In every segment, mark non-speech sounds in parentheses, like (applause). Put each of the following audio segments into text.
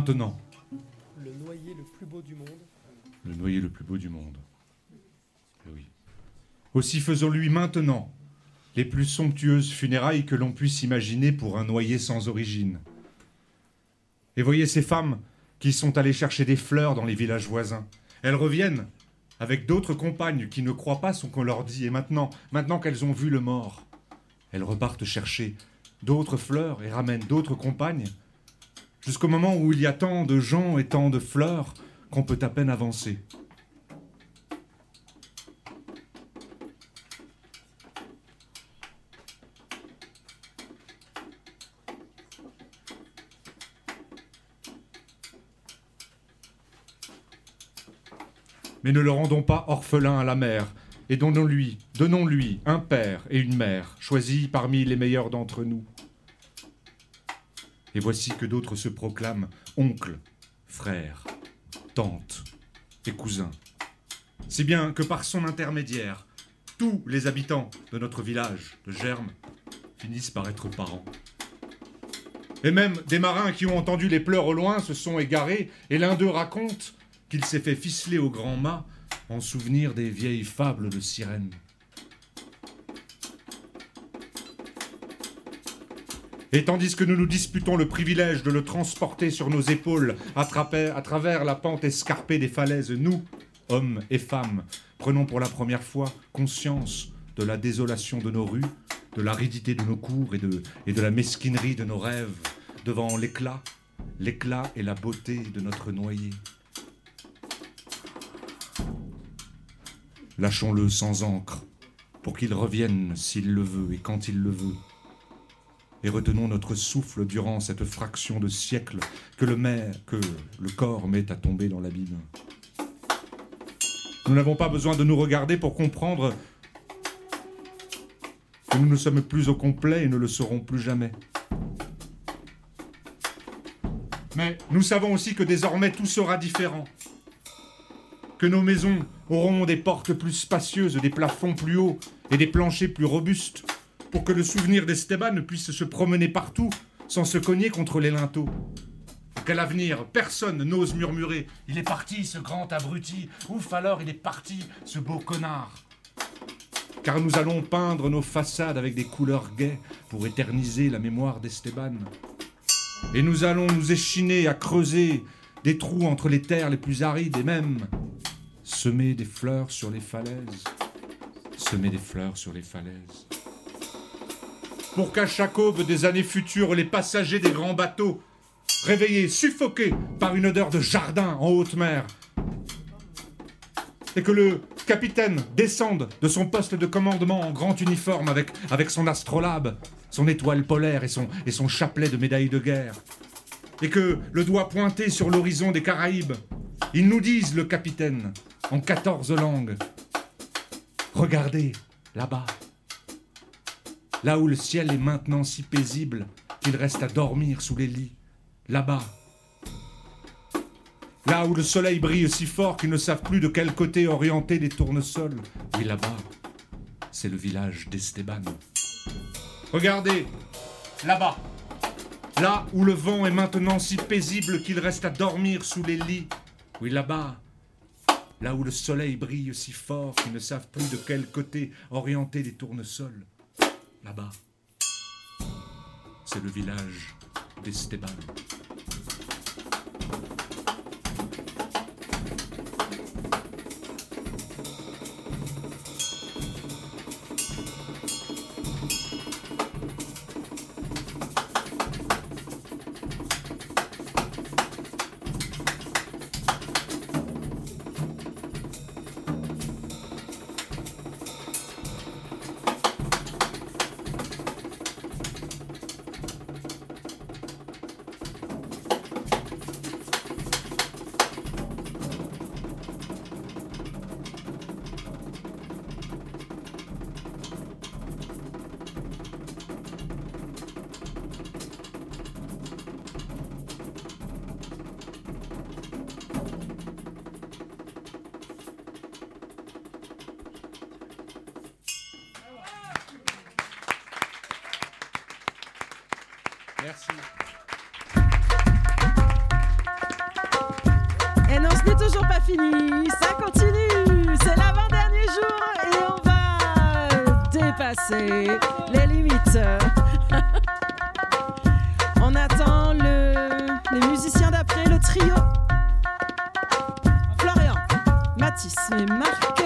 Maintenant, Le noyer le plus beau du monde. le noyer le plus beau du monde. Eh Oui. Aussi faisons-lui maintenant les plus somptueuses funérailles que l'on puisse imaginer pour un noyer sans origine. Et voyez ces femmes qui sont allées chercher des fleurs dans les villages voisins. Elles reviennent avec d'autres compagnes qui ne croient pas ce qu'on leur dit. Et maintenant, maintenant qu'elles ont vu le mort, elles repartent chercher d'autres fleurs et ramènent d'autres compagnes, jusqu'au moment où il y a tant de gens et tant de fleurs qu'on peut à peine avancer. Mais ne le rendons pas orphelin à la mère, et donnons-lui, donnons-lui un père et une mère, choisis parmi les meilleurs d'entre nous. Et voici que d'autres se proclament oncles, frères, tantes et cousins. Si bien que par son intermédiaire, tous les habitants de notre village de Germe finissent par être parents. Et même des marins qui ont entendu les pleurs au loin se sont égarés, et l'un d'eux raconte qu'il s'est fait ficeler au grand mât en souvenir des vieilles fables de sirènes. Et tandis que nous nous disputons le privilège de le transporter sur nos épaules à, travers la pente escarpée des falaises, nous, hommes et femmes, prenons pour la première fois conscience de la désolation de nos rues, de l'aridité de nos cours et de, et de la mesquinerie de nos rêves, devant l'éclat, l'éclat et la beauté de notre noyer. Lâchons-le sans encre, pour qu'il revienne s'il le veut et quand il le veut. Et retenons notre souffle durant cette fraction de siècle que le, que le corps met à tomber dans l'abîme. Nous n'avons pas besoin de nous regarder pour comprendre que nous ne sommes plus au complet et ne le serons plus jamais. Mais nous savons aussi que désormais tout sera différent. Que nos maisons auront des portes plus spacieuses, des plafonds plus hauts et des planchers plus robustes, pour que le souvenir d'Esteban puisse se promener partout sans se cogner contre les linteaux. Qu'à l'avenir, personne n'ose murmurer Il est parti, ce grand abruti Ouf alors, il est parti, ce beau connard Car nous allons peindre nos façades avec des couleurs gaies pour éterniser la mémoire d'Esteban. Et nous allons nous échiner à creuser des trous entre les terres les plus arides et même semer des fleurs sur les falaises. Semer des fleurs sur les falaises. Pour qu'à chaque aube des années futures, les passagers des grands bateaux, réveillés, suffoqués par une odeur de jardin en haute mer, et que le capitaine descende de son poste de commandement en grand uniforme avec, son astrolabe, son étoile polaire et son, et son chapelet de médaille de guerre, et que, le doigt pointé sur l'horizon des Caraïbes, ils nous disent, le capitaine, en quatorze langues, Regardez, là-bas, là où le ciel est maintenant si paisible qu'il reste à dormir sous les lits, là-bas, là où le soleil brille si fort qu'ils ne savent plus de quel côté orienter les tournesols, oui, là-bas, c'est le village d'Esteban. Regardez, là-bas, là où le vent est maintenant si paisible qu'il reste à dormir sous les lits, oui, là-bas, là où le soleil brille si fort qu'ils ne savent plus de quel côté orienter les tournesols, là-bas, c'est le village d'Esteban. Ce n'est toujours pas fini, ça continue. C'est l'avant-dernier jour et on va dépasser les limites. (laughs) on attend le, les musiciens d'après, le trio. Florian, Mathis et Marc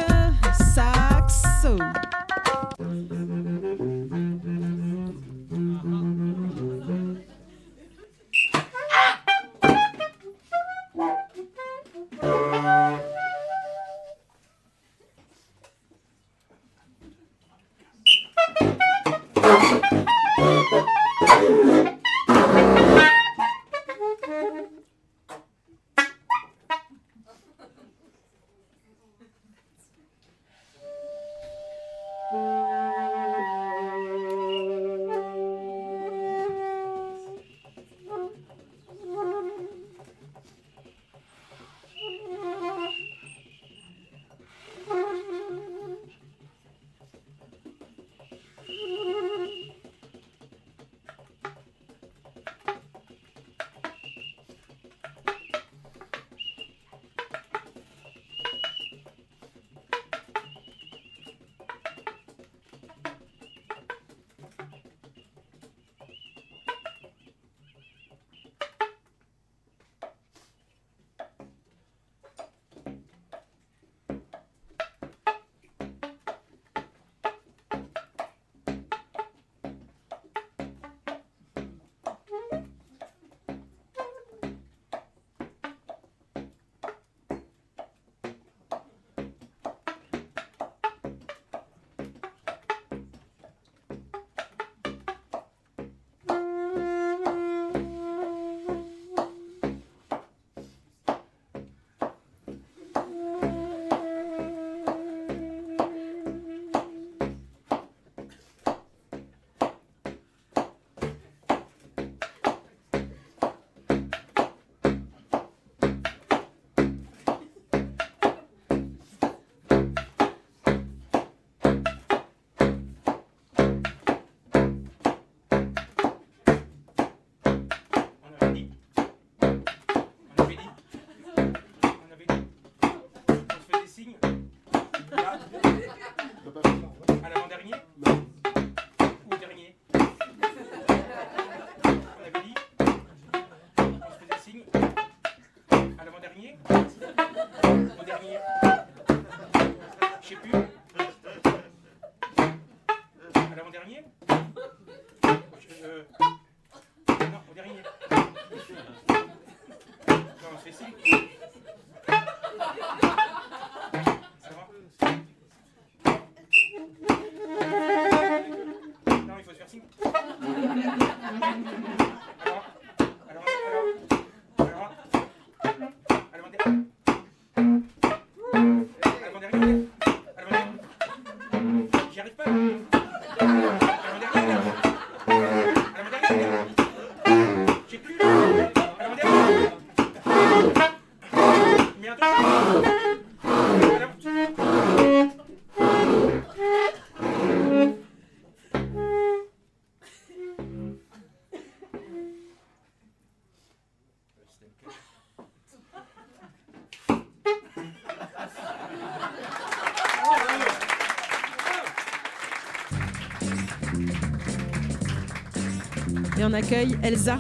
Et on accueille Elsa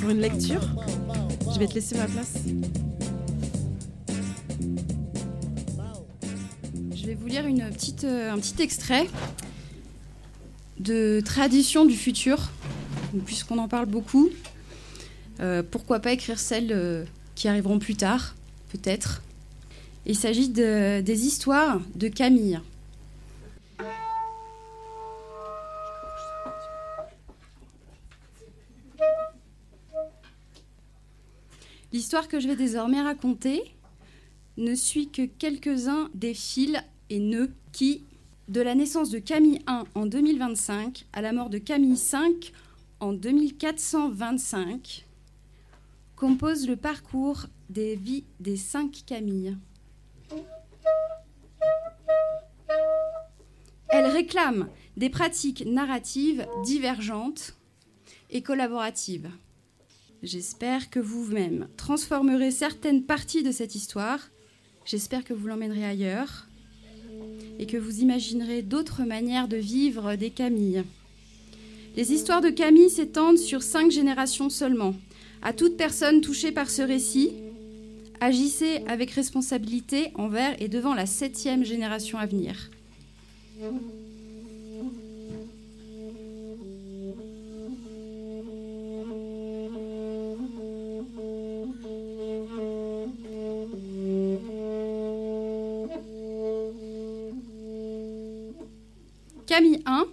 pour une lecture. Je vais te laisser ma place. Je vais vous lire euh, un petit extrait de Tradition du futur, puisqu'on en parle beaucoup. euh, pourquoi pas écrire celles euh, qui arriveront plus tard, peut-être. Il s'agit de- des histoires de Camille. Que je vais désormais raconter ne suit que quelques-uns des fils et nœuds qui, de la naissance de Camille I en 2025 à la mort de Camille V en 2425, composent le parcours des vies des cinq Camilles. Elle réclame des pratiques narratives divergentes, et collaborative. J'espère que vous-même transformerez certaines parties de cette histoire. J'espère que vous l'emmènerez ailleurs et que vous imaginerez d'autres manières de vivre des Camilles. Les histoires de Camille s'étendent sur cinq générations seulement. À toute personne touchée par ce récit, agissez avec responsabilité envers et devant la septième génération à venir. Camille 1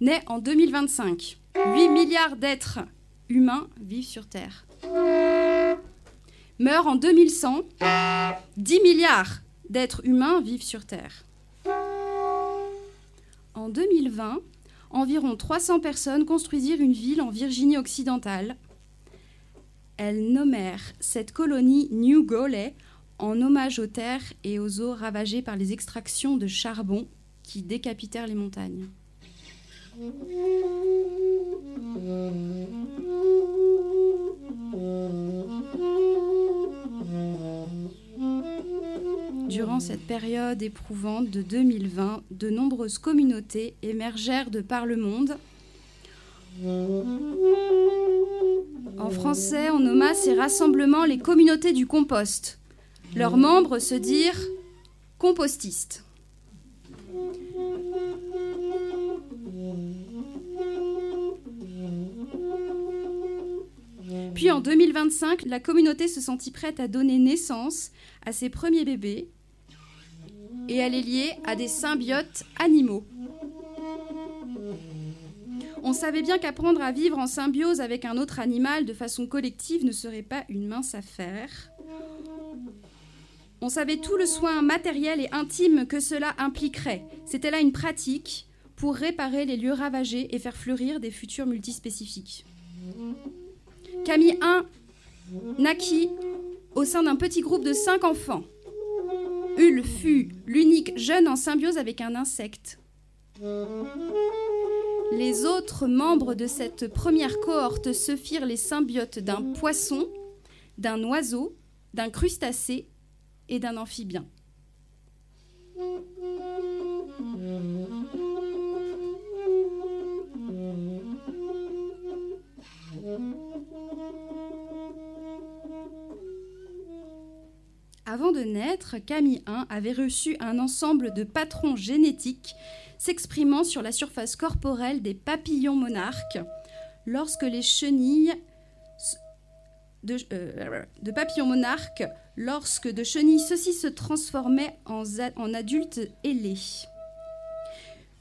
naît en 2025. 8 milliards d'êtres humains vivent sur Terre. Meurt en 2100. 10 milliards d'êtres humains vivent sur Terre. En 2020, environ 300 personnes construisirent une ville en Virginie occidentale. Elles nommèrent cette colonie New Gauley en hommage aux terres et aux eaux ravagées par les extractions de charbon qui décapitèrent les montagnes. Durant cette période éprouvante de 2020, de nombreuses communautés émergèrent de par le monde. En français, on nomma ces rassemblements les communautés du compost. Leurs membres se dirent compostistes. Puis en 2025, la communauté se sentit prête à donner naissance à ses premiers bébés et elle est liée à des symbiotes animaux. On savait bien qu'apprendre à vivre en symbiose avec un autre animal de façon collective ne serait pas une mince affaire. On savait tout le soin matériel et intime que cela impliquerait. C'était là une pratique pour réparer les lieux ravagés et faire fleurir des futurs multispécifiques. Camille 1 naquit au sein d'un petit groupe de cinq enfants. Hul fut l'unique jeune en symbiose avec un insecte. Les autres membres de cette première cohorte se firent les symbiotes d'un poisson, d'un oiseau, d'un crustacé et d'un amphibien. Avant de naître, Camille 1 avait reçu un ensemble de patrons génétiques s'exprimant sur la surface corporelle des papillons monarques lorsque les chenilles de, euh, de papillons monarques, lorsque de chenilles ceux-ci se transformaient en, en adultes ailés.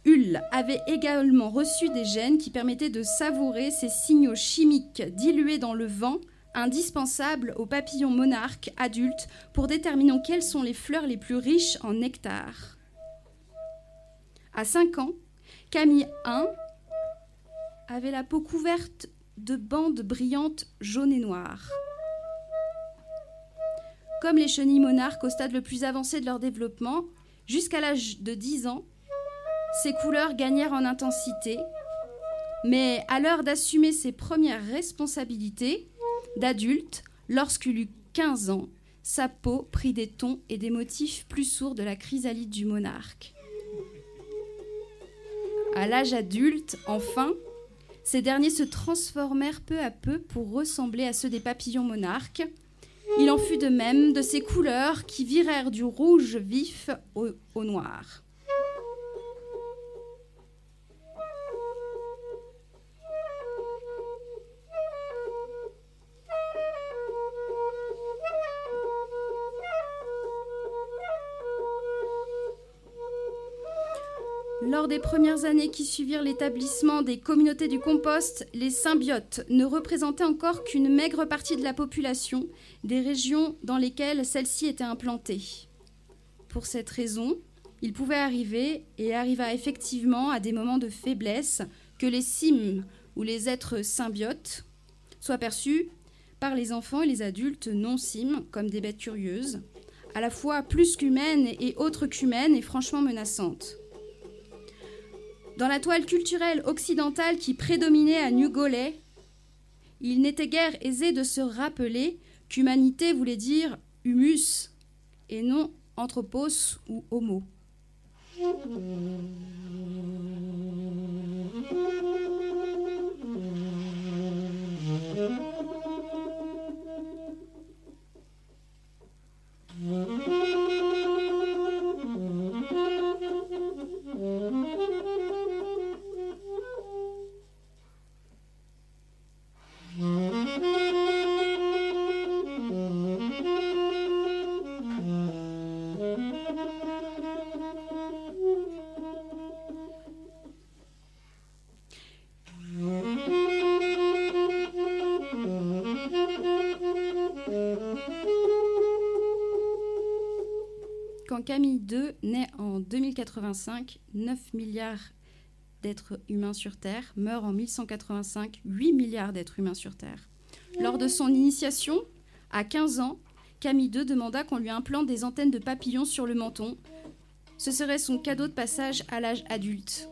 Hull avait également reçu des gènes qui permettaient de savourer ces signaux chimiques dilués dans le vent indispensable aux papillons monarques adultes pour déterminer quelles sont les fleurs les plus riches en nectar. À 5 ans, Camille 1 avait la peau couverte de bandes brillantes jaunes et noires. Comme les chenilles monarques au stade le plus avancé de leur développement, jusqu'à l'âge de 10 ans, ces couleurs gagnèrent en intensité, mais à l'heure d'assumer ses premières responsabilités, d'adulte, lorsqu'il eut 15 ans, sa peau prit des tons et des motifs plus sourds de la chrysalide du monarque. À l'âge adulte, enfin, ces derniers se transformèrent peu à peu pour ressembler à ceux des papillons monarques. Il en fut de même de ces couleurs qui virèrent du rouge vif au, au noir. Lors des premières années qui suivirent l'établissement des communautés du compost, les symbiotes ne représentaient encore qu'une maigre partie de la population des régions dans lesquelles celles-ci étaient implantées. Pour cette raison, il pouvait arriver, et arriva effectivement à des moments de faiblesse, que les cimes ou les êtres symbiotes soient perçus par les enfants et les adultes non cimes comme des bêtes curieuses, à la fois plus qu'humaines et autres qu'humaines et franchement menaçantes. Dans la toile culturelle occidentale qui prédominait à New Golais, il n'était guère aisé de se rappeler qu'humanité voulait dire humus et non anthropos ou homo. 1185, 9 milliards d'êtres humains sur Terre, meurt en 1185, 8 milliards d'êtres humains sur Terre. Lors de son initiation, à 15 ans, Camille II demanda qu'on lui implante des antennes de papillons sur le menton. Ce serait son cadeau de passage à l'âge adulte.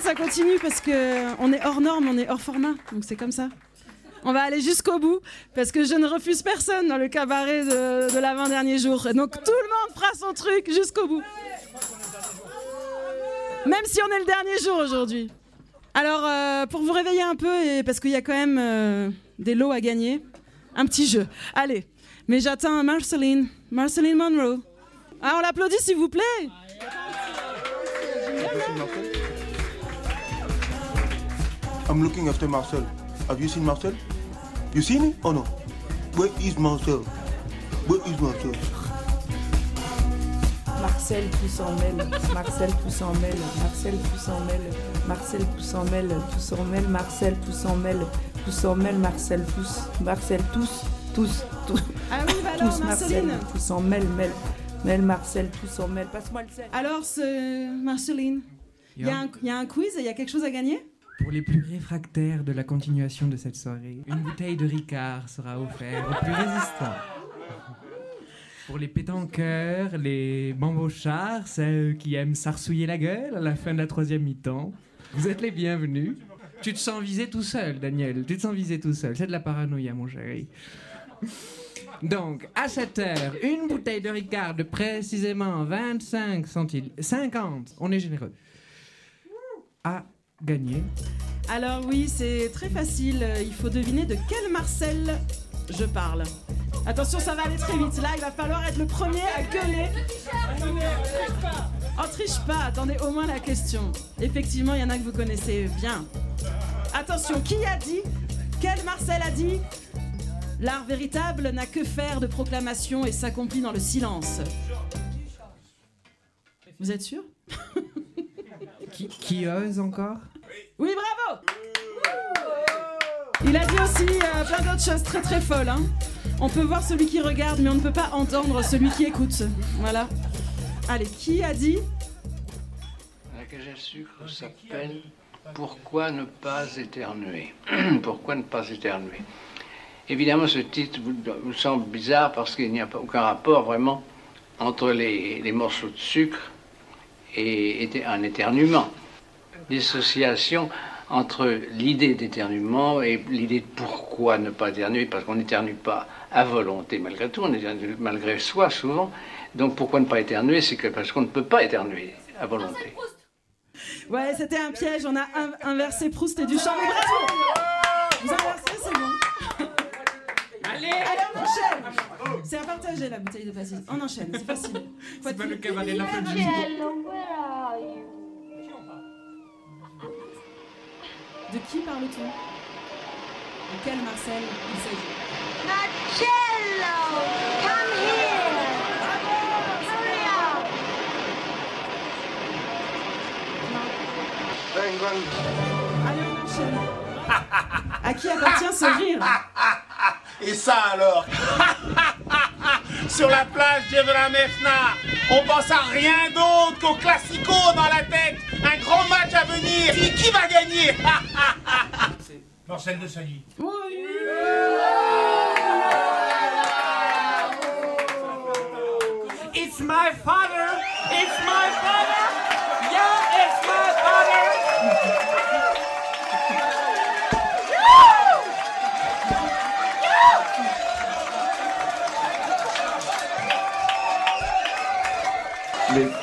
Ça continue parce que on est hors norme, on est hors format, donc c'est comme ça. On va aller jusqu'au bout parce que je ne refuse personne dans le cabaret de, de l'avant-dernier jour. Donc tout le monde fera son truc jusqu'au bout. Même si on est le dernier jour aujourd'hui. Alors euh, pour vous réveiller un peu et parce qu'il y a quand même euh, des lots à gagner, un petit jeu. Allez, mais j'attends Marceline, Marceline Monroe. Ah, on l'applaudit s'il vous plaît. I'm looking after Marcel. Have you seen Marcel? You seen him or no? Where is Marcel? Where is Marcel? Marcel tous en mêle, Marcel tous en mêle, Marcel tous en mêle, Marcel tous en mêle, tous en mêle, Marcel tous en mêle, tous en mêle, Marcel tous, Marcel tous, tous, tous, Ah oui, bah alors tous, Marcel, Marceline. tous en mêle, mêle, mêle, Marcel tous en mêle, passe-moi le sel. Alors, ce... Marceline, il y, a un- il y a un quiz et il y a quelque chose à gagner? Pour les plus réfractaires de la continuation de cette soirée, une bouteille de Ricard sera offerte aux plus résistants. Pour les pétanqueurs, les bambochards, ceux qui aiment s'arsouiller la gueule à la fin de la troisième mi-temps, vous êtes les bienvenus. Tu te sens visé tout seul, Daniel. Tu te sens visé tout seul. C'est de la paranoïa, mon chéri. Donc, à cette heure, une bouteille de Ricard de précisément 25 centimes, 50, on est généreux, à gagner. Alors oui, c'est très facile. Il faut deviner de quel Marcel je parle. Attention, ça va aller très vite. Là, il va falloir être le premier à gueuler. Oh, triche pas. Attendez au moins la question. Effectivement, il y en a que vous connaissez bien. Attention, qui a dit Quel Marcel a dit L'art véritable n'a que faire de proclamations et s'accomplit dans le silence? Vous êtes sûr? Qui, qui ose encore Oui, bravo Il a dit aussi euh, plein d'autres choses très très folles. hein. On peut voir celui qui regarde, mais on ne peut pas entendre celui qui écoute. Voilà. Allez, qui a dit La cage à sucre s'appelle Pourquoi ne pas éternuer? (clears throat) Pourquoi ne pas éternuer? Évidemment, ce titre vous, vous semble bizarre parce qu'il n'y a pas aucun rapport vraiment entre les, les morceaux de sucre et, et un éternuement. Dissociation entre l'idée d'éternuement et l'idée de pourquoi ne pas éternuer, parce qu'on n'éternue pas à volonté malgré tout, on éternue malgré soi souvent. Donc pourquoi ne pas éternuer C'est que parce qu'on ne peut pas éternuer à volonté. Ouais, c'était un piège. On a in- inversé Proust et Duchamp. Mais bravo Vous inversez, c'est bon. Allez, Allez, on enchaîne C'est à partager la bouteille de pastis. On enchaîne, c'est facile. (laughs) C'est pas le cabaret de la fin De qui parle-t-on De quel Marcel il s'agit? Marcello, come here. Hurry up. Allez, on enchaîne. À qui appartient ce rire? (laughs) Et ça alors (laughs) Sur la plage de la Mefna, on pense à rien d'autre qu'au classico dans la tête. Un grand match à venir. Qui, va gagner (laughs) Marcel de Sailly. It's my father.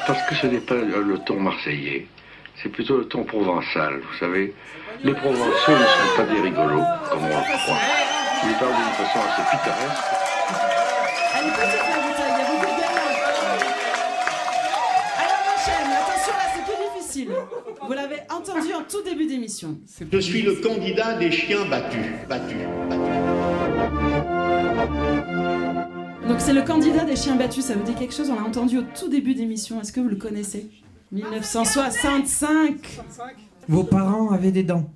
Parce que ce n'est pas le ton marseillais, c'est plutôt le ton provençal, vous savez. Les Provençaux ne sont pas des rigolos, comme on le croit. Ils parlent d'une façon assez pittoresque. Elle est petite la bouteille, il y a beaucoup de gamin. Allez, on enchaîne. Attention, là, c'est plus difficile. Vous l'avez entendu en tout début d'émission. Je suis le candidat des chiens battus. Battus. Donc c'est le candidat des chiens battus, ça vous dit quelque chose? On l'a entendu au tout début d'émission, est-ce que vous le connaissez? 1965 Vos parents avaient des dents.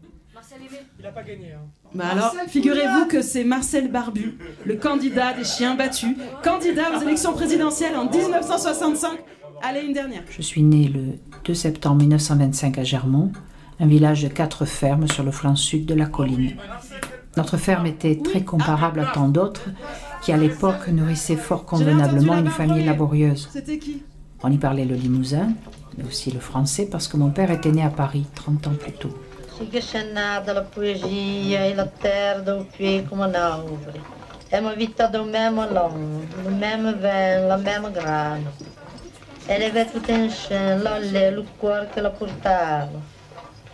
Il a pas gagné. Hein. Bah alors, figurez-vous que c'est Marcel Barbu, le candidat des chiens battus, candidat aux élections présidentielles en 1965. Allez, une dernière. Je suis née le 2 septembre 1925 à Germont, un village de quatre fermes sur le flanc sud de la colline. Notre ferme était très comparable à tant d'autres qui, à l'époque, nourrissaient fort convenablement une famille laborieuse. C'était qui? On y parlait le limousin, mais aussi le français, parce que mon père était né à Paris 30 ans plus tôt. E l'olé,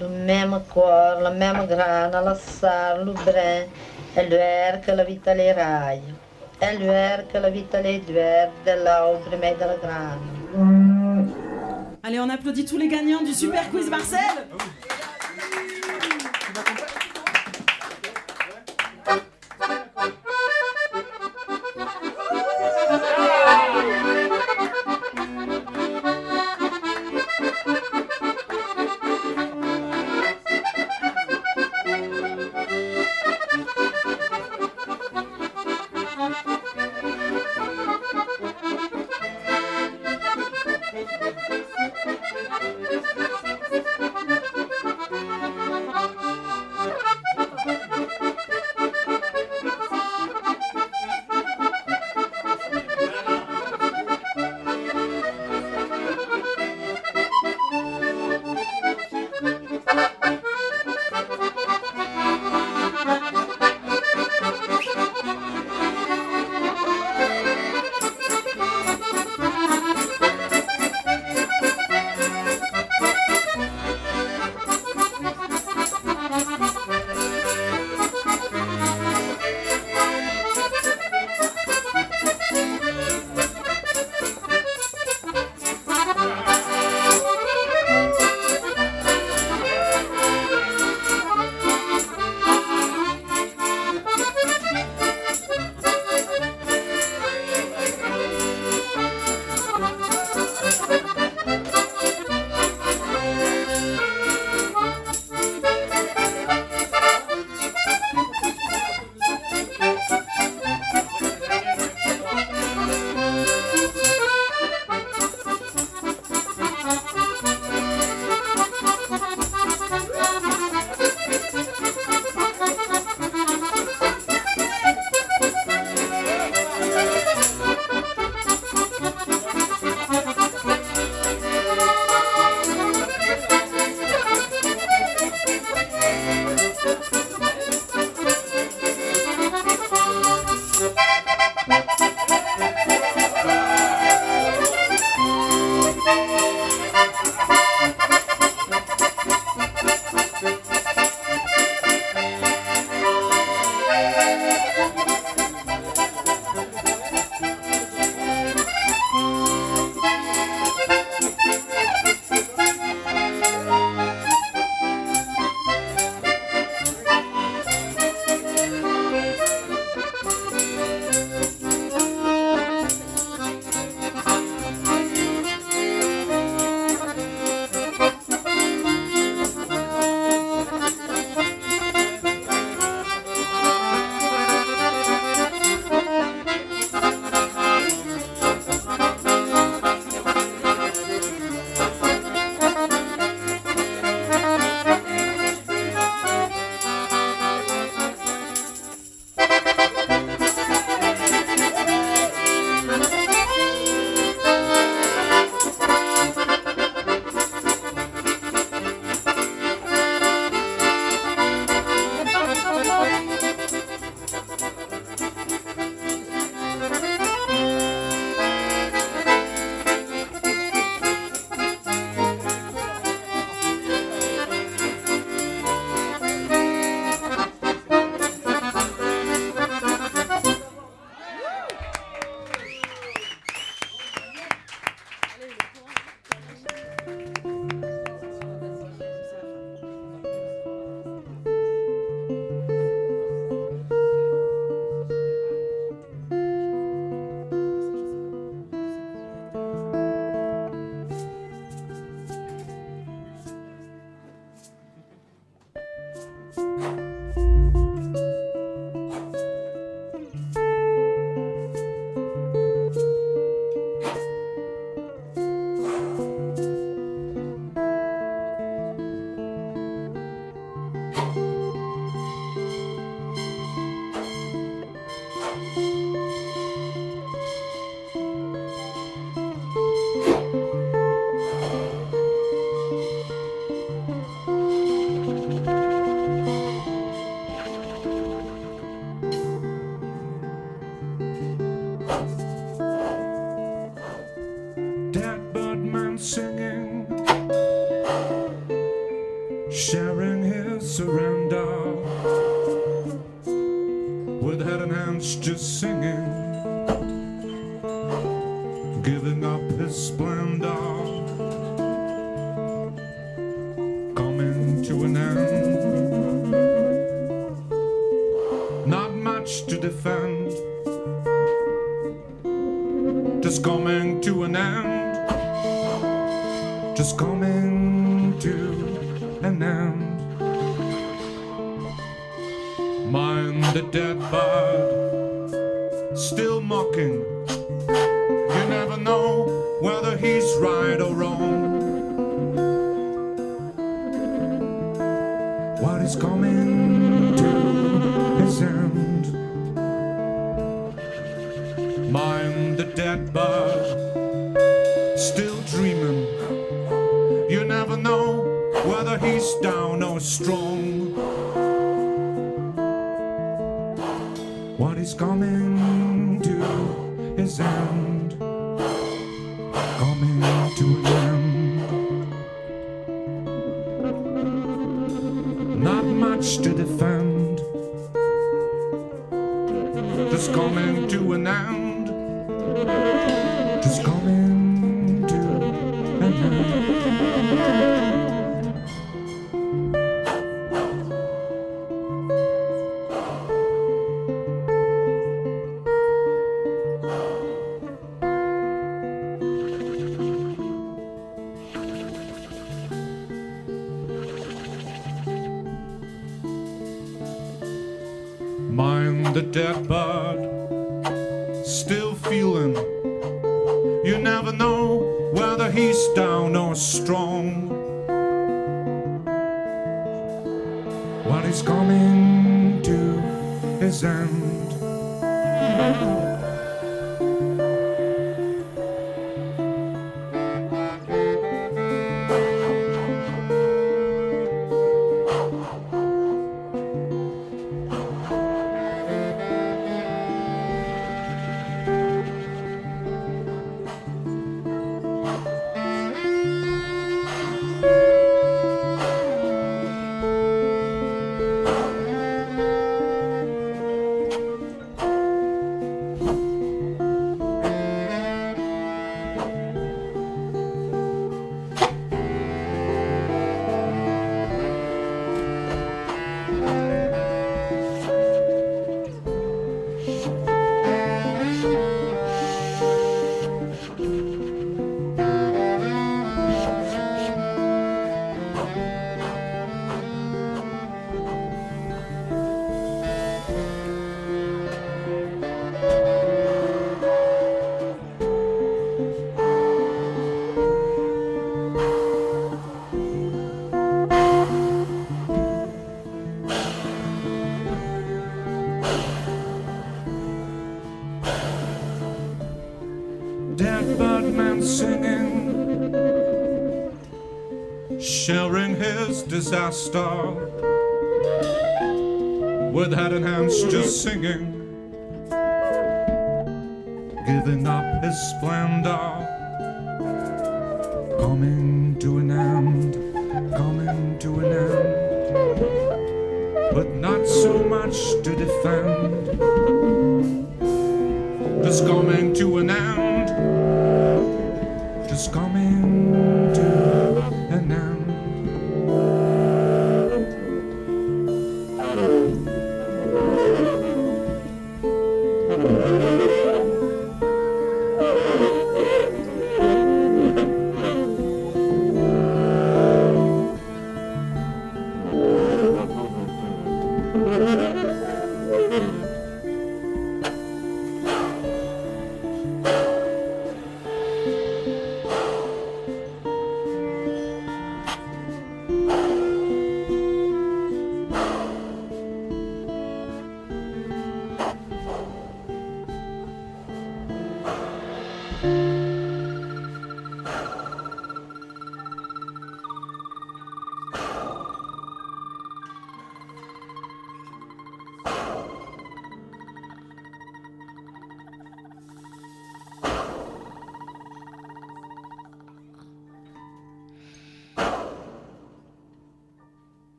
le même cuore, la même grana, la sal, le brin, e l'air che la vita le raia. E l'air che la vita le duer dell'albre e della grana. Allez, on applaudit tous les gagnants du Super Quiz Marcel With head and hands just singing,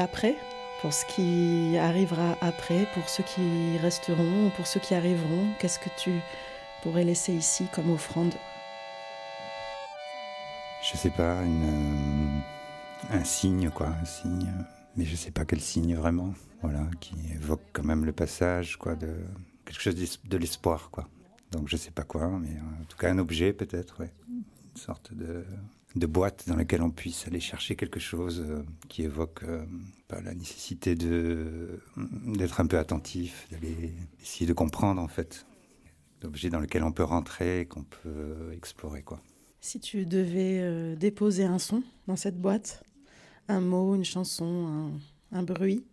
l'après, pour ce qui arrivera après, pour ceux qui resteront, pour ceux qui arriveront Qu'est-ce que tu pourrais laisser ici comme offrande? Je sais pas, une, euh, un signe quoi, un signe, mais je sais pas quel signe vraiment, voilà, qui évoque quand même le passage quoi, de quelque chose de l'espoir quoi. Donc je sais pas quoi, mais en tout cas un objet peut-être, une sorte de, de boîte dans laquelle on puisse aller chercher quelque chose euh, qui évoque euh, la nécessité de d'être un peu attentif, d'aller essayer de comprendre en fait, l'objet dans lequel on peut rentrer et qu'on peut explorer quoi. Si tu devais euh, déposer un son dans cette boîte, un mot, une chanson, un, un bruit,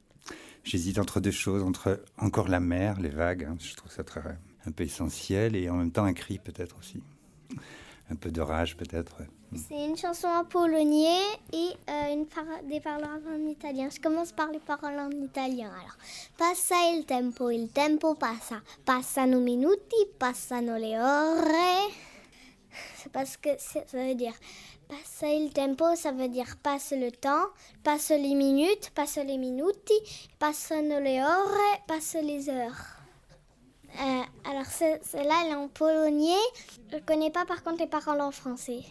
J'hésite entre deux choses, entre encore la mer, les vagues, hein, je trouve ça très, un peu essentiel, et en même temps un cri peut-être aussi. Un peu de rage peut-être. ouais. C'est une chanson en polonais et euh, une des paroles en italien. Je commence par les paroles en italien. Alors, passa il tempo, il tempo passa. Passano minuti, passano le ore. C'est parce que ça veut dire passa il tempo, ça veut dire passe le temps, passe les minutes, passe les minuti, passano le ore, passe les heures. Euh, alors, ce- celle-là, elle est en polonais. Je connais pas par contre les paroles en français.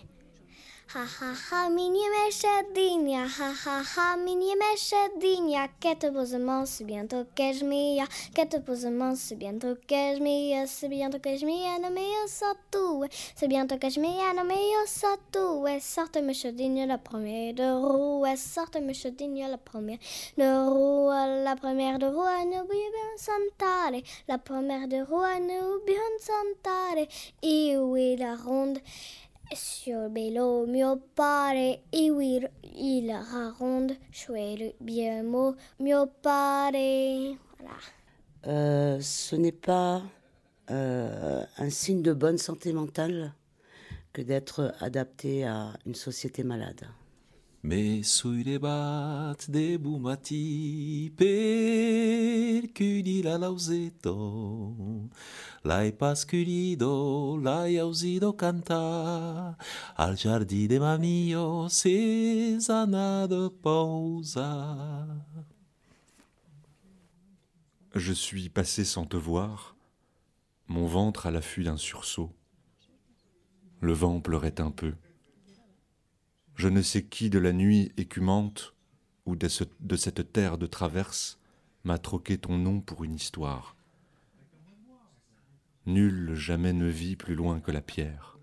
Ha ha ha, mini meszedinia, ha ha ha, mini meszedinia, que te posément, c'est bientôt que que te posément, c'est bientôt que je m'y a, c'est bientôt que je m'y a, non mais yo sortu, c'est bientôt que je m'y a, non mais yo sortu, ouais, sorte la première de roue, sorte meszedinia, la première de roue, la première de roue, nous bien santare, la première de roue, nous bien santare, et oui, la ronde, sur bello mio pare iwi il raconte chouette bien mot mio pare voilà Euh, ce n'est pas euh, un signe de bonne santé mentale que d'être adapté à une société malade. Me sui le bat de bumati per chiudi la lauseto l'hai pascurido l'hai ausido canta al giardino de mamio sesana de pausa Je suis passé sans te voir, mon ventre à l'affût d'un sursaut. Le vent pleurait un peu. Je ne sais qui de la nuit écumante ou de, ce- de cette terre de traverse m'a troqué ton nom pour une histoire. Nul jamais ne vit plus loin que la pierre.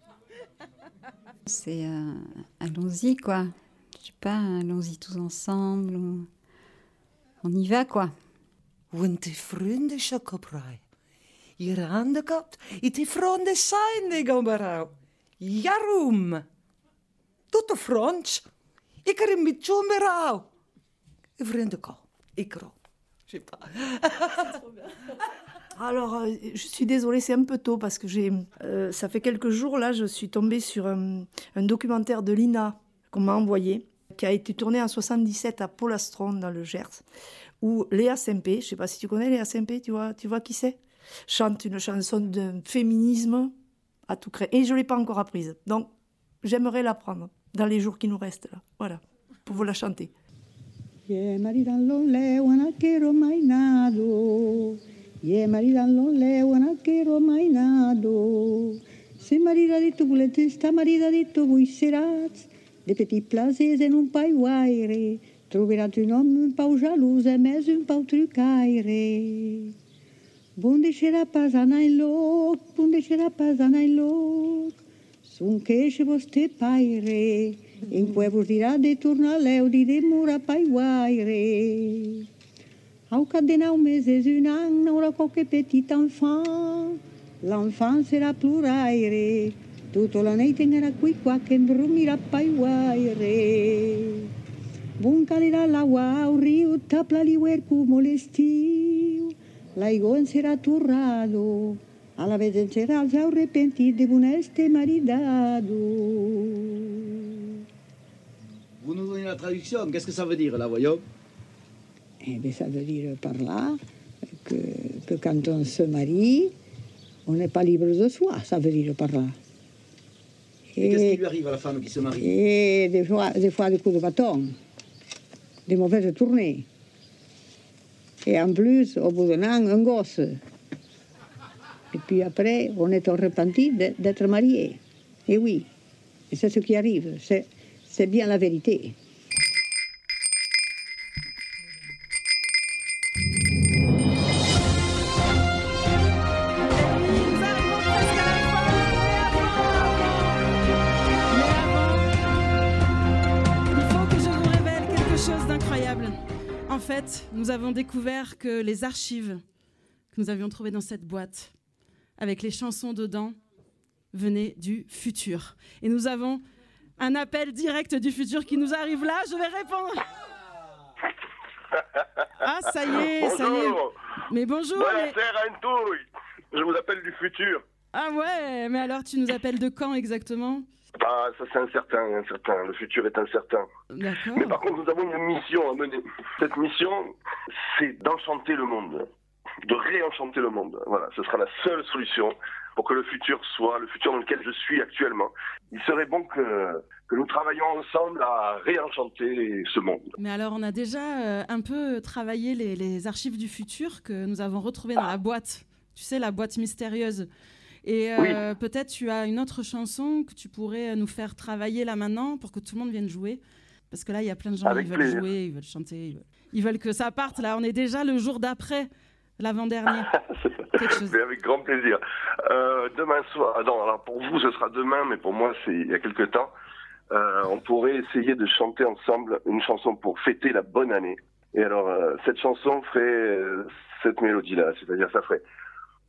C'est euh, allons-y quoi. Je sais pas, allons-y tous ensemble. ou- On y va quoi. Die gehabt. Jarum. Er. (laughs) Je sais pas. (laughs) Alors, euh, je suis désolée, c'est un peu tôt parce que j'ai, euh, ça fait quelques jours là, je suis tombée sur un, un documentaire de Lina qu'on m'a envoyé, qui a été tourné en 77 à Polastron dans le Gers, où Léa Sempé, je sais pas si tu connais Léa Sempé, tu vois, tu vois qui c'est, chante une chanson de féminisme à tout créer. Et je l'ai pas encore apprise, donc j'aimerais l'apprendre dans les jours qui nous restent là. Voilà, pour vous la chanter. Ye maridan lo leo anakero mainado. Ye maridan lo leo anakero mainado. Se maridadito volete sta maridadito voi serats. De petits plaisirs en un païwaire. Troverat un homme un pau jaloux et mais un pau trucaire. Bon deixerà pas en loc, bon deixerà pas en loc. Sunchește vos voste paire, în cui vos dirá de turna leu, de demora paiguaire. Au cadenau meses un an, ora qualche petit enfant, l'enfant sera pluraire, tutto tota la nei tenera qui qua che brumirà paiguaire. Bun calera la guau rio, tapla liuer cu molestiu, laigon sera turrado, a la vez en serà el jau repentit de bon este maridado. Vous nous donnez la traduction, qu'est-ce que ça veut dire là, voyons? Eh bien, ça veut dire par là que, que quand on se marie, on n'est pas libre de soi, ça veut dire par là. Et qu'est-ce qui lui arrive à la femme qui se marie? Et des fois, des fois des coups de bâton. des mauvaises tournées. Et en plus, au bout d'un an, un gosse. Et puis après, on est repenti d'être marié. Et oui, c'est ce qui arrive. C'est bien la vérité. Il faut que je vous révèle quelque chose d'incroyable. En fait, nous avons découvert que les archives que nous avions trouvées dans cette boîte, avec les chansons dedans, venaient du futur. Et nous avons un appel direct du futur qui nous arrive là. Je vais répondre. (laughs) Ah, ça y est, ça y est. Mais bonjour. mais- Buonasera Antouille. Je vous appelle du futur. Ah ouais, mais alors tu nous appelles de quand exactement? Ah, ça c'est incertain, incertain. Le futur est incertain. D'accord. Mais par contre, nous avons une mission à mener. Cette mission, c'est d'enchanter le monde, de réenchanter le monde. Voilà, ce sera la seule solution pour que le futur soit le futur dans lequel je suis actuellement. Il serait bon que, que nous travaillions ensemble à réenchanter ce monde. Mais alors, on a déjà euh, un peu travaillé les, les archives du futur que nous avons retrouvées dans la boîte. Tu sais, la boîte mystérieuse. Et euh, peut-être tu as une autre chanson que tu pourrais nous faire travailler là maintenant pour que tout le monde vienne jouer. Parce que là, il y a plein de gens qui veulent plaisir. jouer, ils veulent chanter, ils veulent, ils veulent que ça parte. Là, on est déjà le jour d'après, l'avant-dernier. (laughs) Mais avec grand plaisir. Euh, demain soir, ah non, alors pour vous ce sera demain, mais pour moi c'est il y a quelque temps. Euh, on pourrait essayer de chanter ensemble une chanson pour fêter la bonne année. Et alors euh, cette chanson ferait euh, cette mélodie-là, c'est-à-dire ça ferait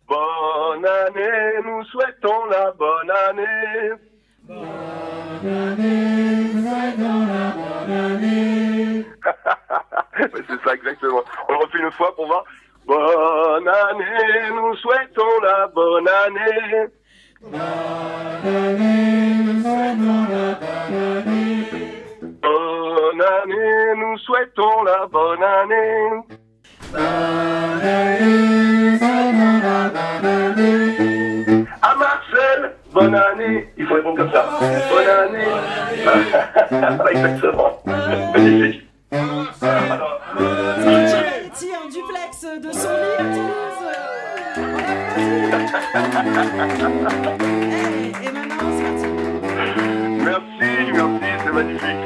Bonne année, nous souhaitons la bonne année. (laughs) Ouais, c'est ça exactement. On le refait une fois pour voir. Bonne année, nous souhaitons la bonne année. Bonne année, nous souhaitons la bonne année. À Marcel, bonne année. Il faut répondre comme ça. Bonne année. Voilà, (laughs) exactement. Magnifique. De son lit à Toulouse. (laughs) Eh, et maintenant, c'est parti. Merci, merci, c'est magnifique.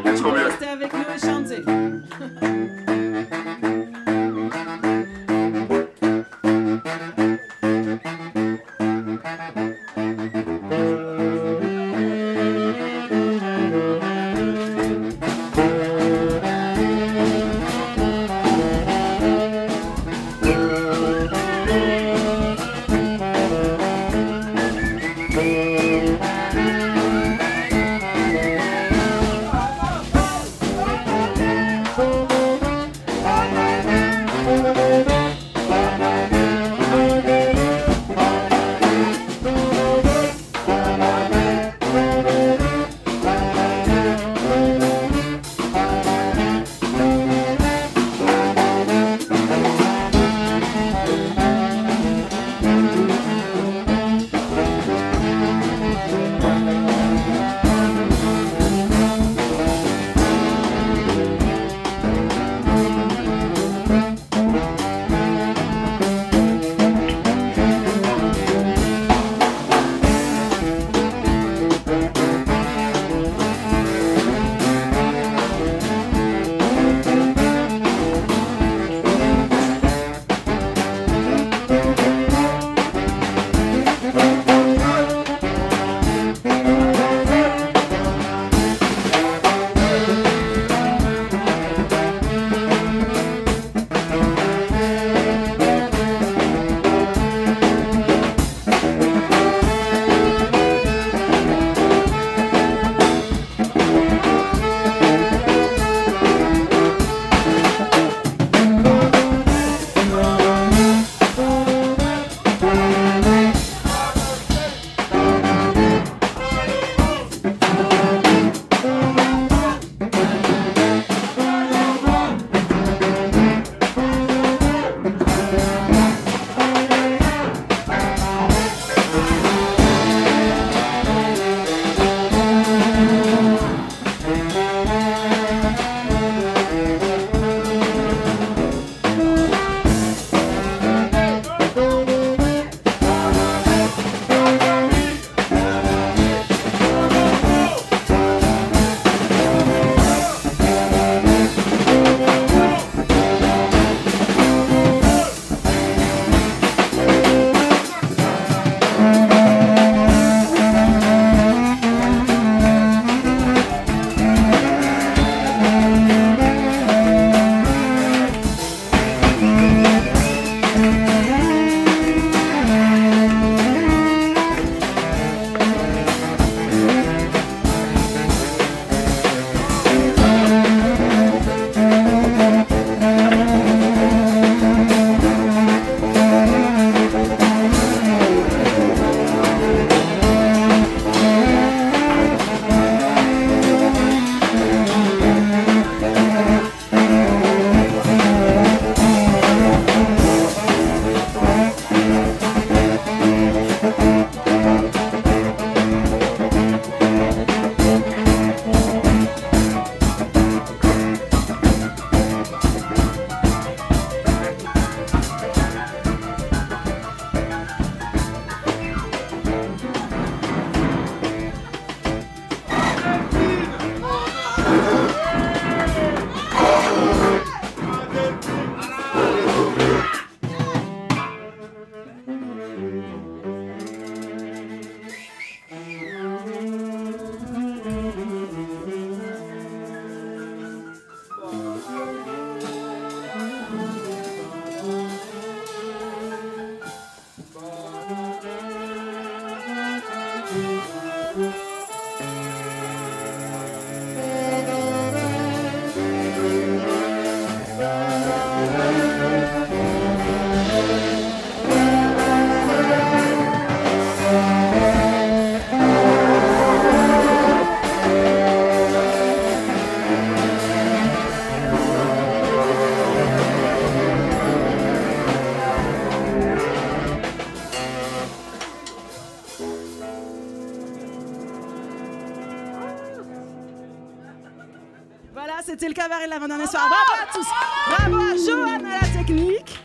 De l'avant-dernier soir. Bravo à tous. Bravo à Johan à la technique,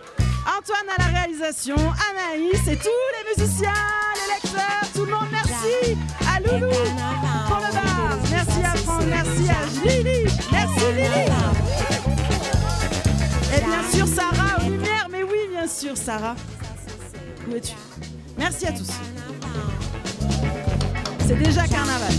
Antoine à la réalisation, Anaïs et tous les musiciens, les lecteurs, tout le monde. Merci à Loulou pour le bar. Merci à Franck, merci à Lily. Merci Lily. Et bien sûr Sarah aux lumières, mais oui, bien sûr Sarah. Où es-tu? Merci à tous. C'est déjà carnaval,